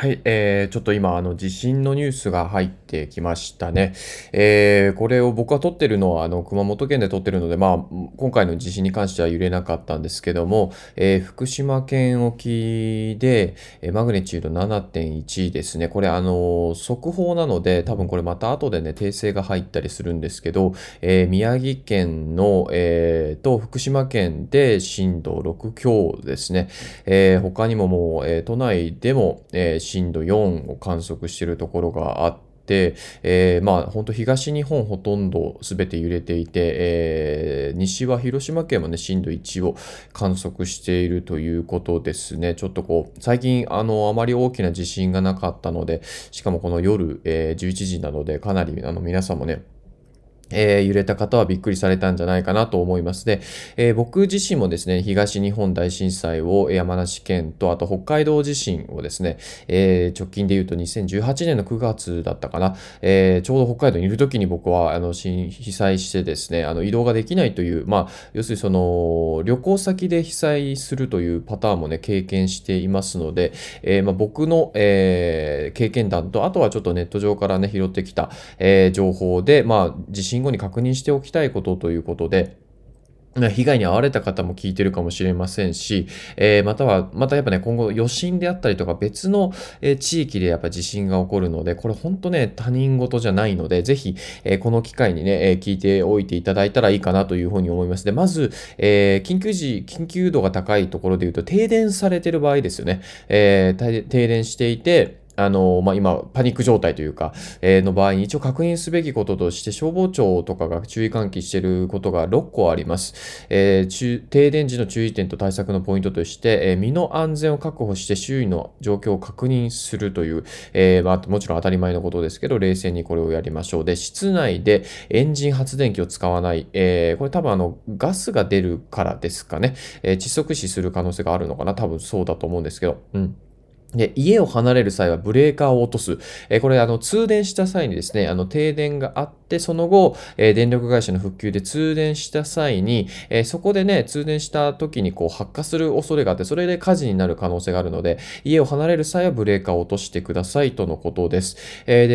はい、えー、ちょっと今、あの、地震のニュースが入ってきましたね。えー、これを僕は撮ってるのは、あの、熊本県で撮ってるので、まあ、今回の地震に関しては揺れなかったんですけども、えー、福島県沖で、えマグニチュード7.1ですね。これ、あの、速報なので、多分これまた後でね、訂正が入ったりするんですけど、え宮城県の、えー、と、福島県で震度6強ですね。え他にももう、え都内でも、え震度4を観測しているところがあって、えー、まあ本当東日本ほとんど全て揺れていて、えー、西は広島県もね震度1を観測しているということですね。ちょっとこう最近あのあまり大きな地震がなかったのでしかもこの夜、えー、11時なのでかなりあの皆さんもねえー、揺れた方はびっくりされたんじゃないかなと思います。で、えー、僕自身もですね、東日本大震災を山梨県と、あと北海道地震をですね、えー、直近で言うと2018年の9月だったかな、えちょうど北海道にいる時に僕はあの被災してですね、あの移動ができないという、まあ、要するにその旅行先で被災するというパターンもね、経験していますので、えまあ、僕の、え経験談と、あとはちょっとネット上からね、拾ってきた、え情報で、まあ、地震後に確認しておきたいことということで、被害に遭われた方も聞いてるかもしれませんし、えー、または、またやっぱね、今後余震であったりとか別の、え、地域でやっぱ地震が起こるので、これ本当ね、他人事じゃないので、ぜひ、えー、この機会にね、え聞いておいていただいたらいいかなというふうに思います。で、まず、え緊急時、緊急度が高いところで言うと、停電されてる場合ですよね。え停電していて、あの、まあ、今、パニック状態というか、えー、の場合に一応確認すべきこととして、消防庁とかが注意喚起していることが6個あります。えー、停電時の注意点と対策のポイントとして、えー、身の安全を確保して周囲の状況を確認するという、えー、まあ、もちろん当たり前のことですけど、冷静にこれをやりましょう。で、室内でエンジン発電機を使わない。えー、これ多分あの、ガスが出るからですかね。え、窒息死する可能性があるのかな。多分そうだと思うんですけど。うん。で、家を離れる際はブレーカーを落とす。えこれ、あの、通電した際にですね、あの、停電があって、その後、え電力会社の復旧で通電した際に、えそこでね、通電した時にこう発火する恐れがあって、それで火事になる可能性があるので、家を離れる際はブレーカーを落としてくださいとのことです。え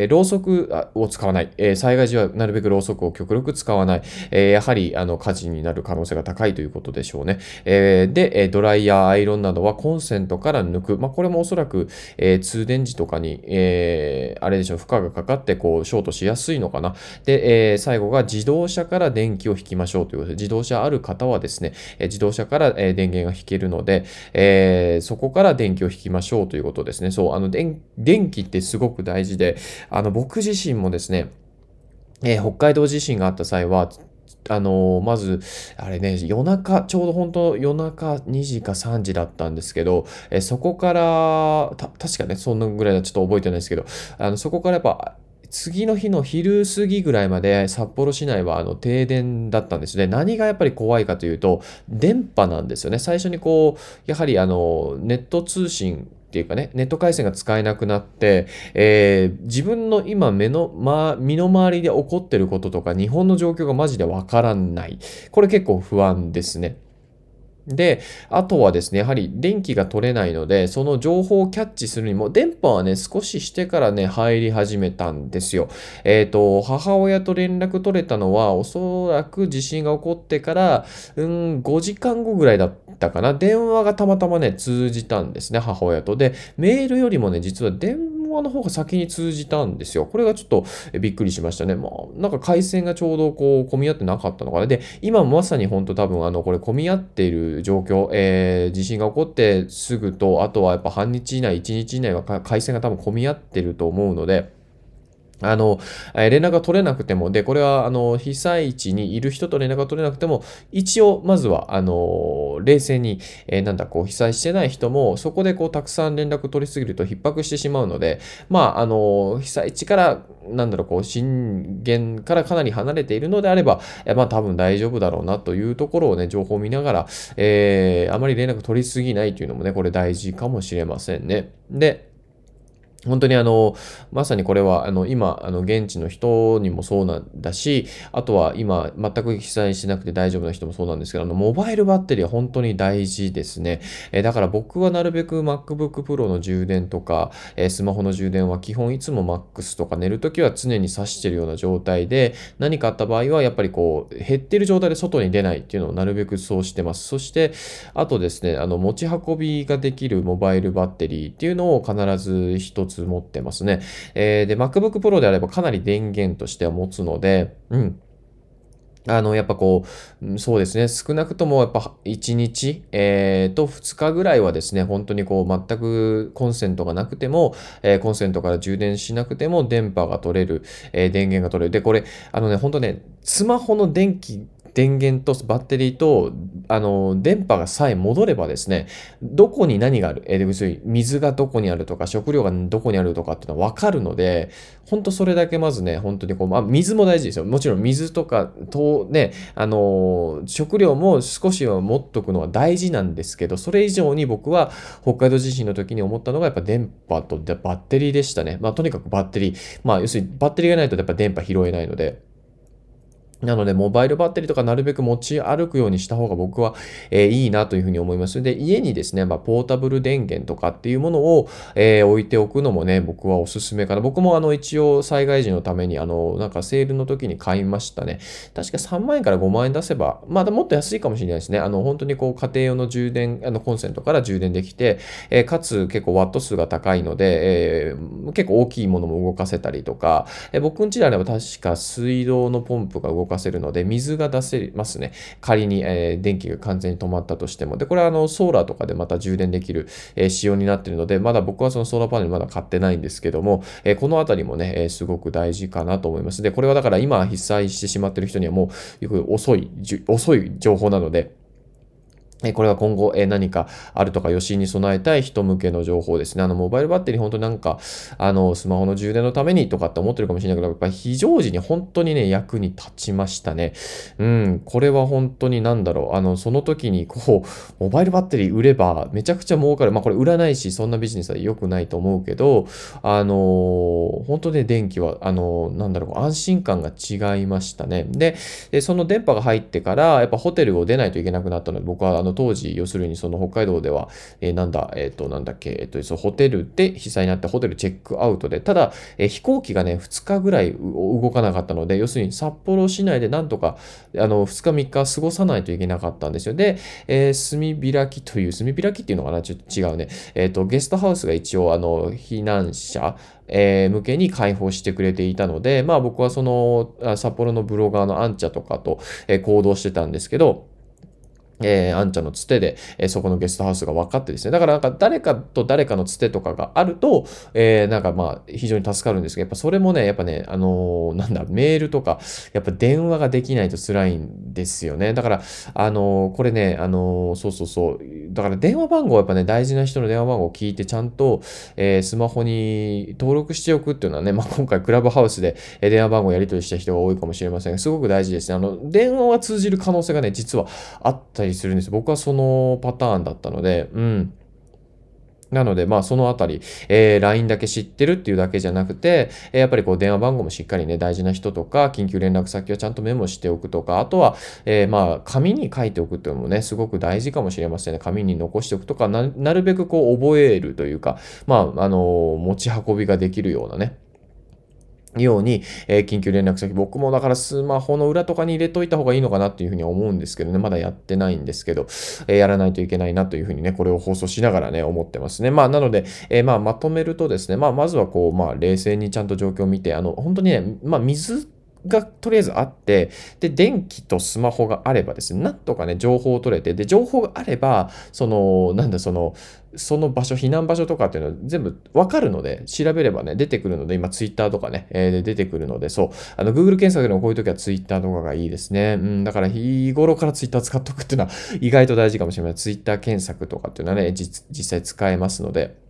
で、ろうそくを使わない。え災害時はなるべくろうそくを極力使わない。えやはり、あの、火事になる可能性が高いということでしょうね。えで、ドライヤー、アイロンなどはコンセントから抜くく、まあ、これもおそらく、えー、通電時とかに、えー、あれでしょう、負荷がかかって、こう、ショートしやすいのかな。で、えー、最後が自動車から電気を引きましょうということで、自動車ある方はですね、え自動車から、え電源が引けるので、えそこから電気を引きましょうということですね。そう、あの、電気ってすごく大事で、あの、僕自身もですね、えー、北海道地震があった際は、あの、まず、あれね、夜中、ちょうど本当夜中2時か3時だったんですけど、えそこから、確かね、そんなぐらいはちょっと覚えてないですけど、あのそこからやっぱ、次の日の昼過ぎぐらいまで札幌市内はあの停電だったんですね。何がやっぱり怖いかというと、電波なんですよね。最初にこう、やはりあの、ネット通信っていうかね、ネット回線が使えなくなって、えー、自分の今目の、ま、身の回りで起こってることとか、日本の状況がマジでわからない。これ結構不安ですね。で、あとはですね、やはり電気が取れないので、その情報をキャッチするにも、電波はね、少ししてからね、入り始めたんですよ。えっ、ー、と、母親と連絡取れたのは、おそらく地震が起こってから、うん、5時間後ぐらいだったかな。電話がたまたまね、通じたんですね、母親と。で、メールよりもね、実は電話の方が先に通じたんですよ。これがちょっとびっくりしましたね。まあ、なんか回線がちょうどこう、混み合ってなかったのかな。で、今まさに本当多分、あの、これ混み合っている状況、えー、地震が起こってすぐと、あとはやっぱ半日以内、1日以内は回線が多分混み合ってると思うので、あの、連絡が取れなくても、で、これは、あの、被災地にいる人と連絡が取れなくても、一応、まずは、あの、冷静に、えー、なんだ、こう、被災してない人も、そこで、こう、たくさん連絡取りすぎると逼迫してしまうので、まあ、あの、被災地から、なんだろう、こう、震源からかなり離れているのであれば、えまあ、多分大丈夫だろうなというところをね、情報を見ながら、えー、あまり連絡取りすぎないというのもね、これ大事かもしれませんね。で、本当にあの、まさにこれはあの今、あの現地の人にもそうなんだし、あとは今全く被災しなくて大丈夫な人もそうなんですけど、あのモバイルバッテリーは本当に大事ですね。えだから僕はなるべく MacBook Pro の充電とか、えスマホの充電は基本いつも MAX とか寝るときは常に挿してるような状態で、何かあった場合はやっぱりこう減ってる状態で外に出ないっていうのをなるべくそうしてます。そして、あとですね、あの持ち運びができるモバイルバッテリーっていうのを必ず一つつ持ってますね。えーで、MacBook Pro であればかなり電源としては持つので、うん。あの、やっぱこう、そうですね、少なくともやっぱ1日、えーと2日ぐらいはですね、本当にこう全くコンセントがなくても、えーコンセントから充電しなくても電波が取れる、えー電源が取れる。で、これ、あのね、本当ね、スマホの電気、電源とバッテリーと、あの、電波がさえ戻ればですね、どこに何がある、えー、水がどこにあるとか、食料がどこにあるとかっていうのは分かるので、本当それだけまずね、本当にこう、まあ、水も大事ですよ。もちろん水とか、と、ね、あの食料も少しは持っとくのは大事なんですけど、それ以上に僕は北海道地震の時に思ったのがやっぱ電波とバッテリーでしたね。まあ、とにかくバッテリー。まあ、要するにバッテリーがないとやっぱ電波拾えないので。なので、モバイルバッテリーとかなるべく持ち歩くようにした方が僕は、えーいいなというふうに思います。で、家にですね、まあ、ポータブル電源とかっていうものを、えー置いておくのもね、僕はおすすめかな。僕もあの、一応災害時のために、あの、なんかセールの時に買いましたね。確か3万円から5万円出せば、まだもっと安いかもしれないですね。あの、本当にこう、家庭用の充電、あの、コンセントから充電できて、えーかつ結構ワット数が高いので、え結構大きいものも動かせたりとか、え僕ん家であれば確か水道のポンプが動かせるので、水が出せますね。仮に、えー電気が完全に止まったとしても。で、これはあの、ソーラーとかでまた充電できる、えー仕様になっているので、まだ僕はそのソーラーパネルまだ買ってないんですけども、えーこのあたりもね、えーすごく大事かなと思います。で、これはだから今被災してしまっている人にはもう、遅い、遅い情報なので、これは今後、え何かあるとか余震に備えたい人向けの情報ですね。あの、モバイルバッテリー本当なんか、あの、スマホの充電のためにとかって思ってるかもしれないけど、やっぱり非常時に本当にね、役に立ちましたね。うん、これは本当になんだろう。あの、その時にこう、モバイルバッテリー売ればめちゃくちゃ儲かる。まあこれ売らないし、そんなビジネスは良くないと思うけど、あの本当ね、電気は、あのなんだろう、安心感が違いましたね。で、その電波が入ってから、やっぱホテルを出ないといけなくなったので、僕はあの当時、要するにその北海道では、えーなんだ、えっ、と、なんだっけ、えっ、と、ホテルで被災になって、ホテルチェックアウトで、ただ、え飛行機がね、2日ぐらい動かなかったので、要するに札幌市内でなんとか、あの、2日3日過ごさないといけなかったんですよ。で、えー炭開きという、炭開きっていうのかな？ちょっと違うね。えっ、と、ゲストハウスが一応、あの、避難者、えー向けに開放してくれていたので、まあ僕はその、札幌のブロガーのアンチャとかと、え行動してたんですけど、えー、アンチャのつてで、えーそこのゲストハウスが分かってですね。だからなんか誰かと誰かのつてとかがあると、えーなんかまあ非常に助かるんですけど、やっぱそれもね、やっぱね、あのーなんだ、メールとか、やっぱ電話ができないと辛いんですよね。だから、あのーこれね、あのそうそうそう。だから電話番号やっぱね、大事な人の電話番号を聞いてちゃんと、えスマホに登録しておくっていうのはね、まあ今回クラブハウスで電話番号やり取りした人が多いかもしれませんが、すごく大事ですね。あの、電話が通じる可能性がね、実はあったりするんです。僕はそのパターンだったので、うん。なので、まあ、そのあたり、えー LINE だけ知ってるっていうだけじゃなくて、えーやっぱりこう、電話番号もしっかりね、大事な人とか、緊急連絡先をちゃんとメモしておくとか、あとは、えーまあ、紙に書いておくっていうのもね、すごく大事かもしれませんね。紙に残しておくとか、なるべくこう、覚えるというか、まあ、あの持ち運びができるようなね、ように、えー緊急連絡先、僕もだからスマホの裏とかに入れといた方がいいのかなっていうふうに思うんですけどね、まだやってないんですけど、えーやらないといけないなというふうにね、これを放送しながらね、思ってますね。まあ、なので、えーまあ、まとめるとですね、まあ、まずはこう、まあ、冷静にちゃんと状況を見て、あの、本当にね、まあ、水がとりあえずあって、で、電気とスマホがあればですね、なんとかね、情報を取れて、で、情報があれば、その、なんだ、その、その場所、避難場所とかっていうのは全部わかるので、調べればね、出てくるので、今、ツイッターとかね、えーで出てくるので、そう、あの、Google 検索でもこういう時はツイッターとかがいいですね。うん、だから日頃からツイッター使っておくっていうのは意外と大事かもしれない。ツイッター検索とかっていうのはね、実際使えますので、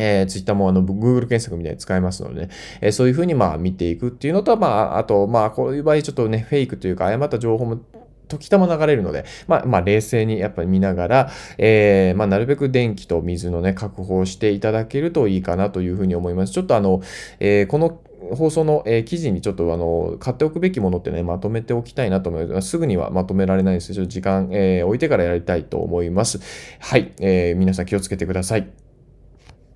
えー、ツイッターもあの Google 検索みたいに使えますのでね、えーそういうふうにまあ見ていくっていうのと、まあ、あと、まあ、こういう場合ちょっとね、フェイクというか誤った情報も時たま流れるので、まあ、まあ、冷静にやっぱり見ながら、えー、まあ、なるべく電気と水のね、確保していただけるといいかなというふうに思います。ちょっとあの、えー、この放送の、えー、記事にちょっとあの買っておくべきものってね、まとめておきたいなと思います。すぐにはまとめられないですちょっと時間、えー、置いてからやりたいと思います。はい、えー、皆さん気をつけてください。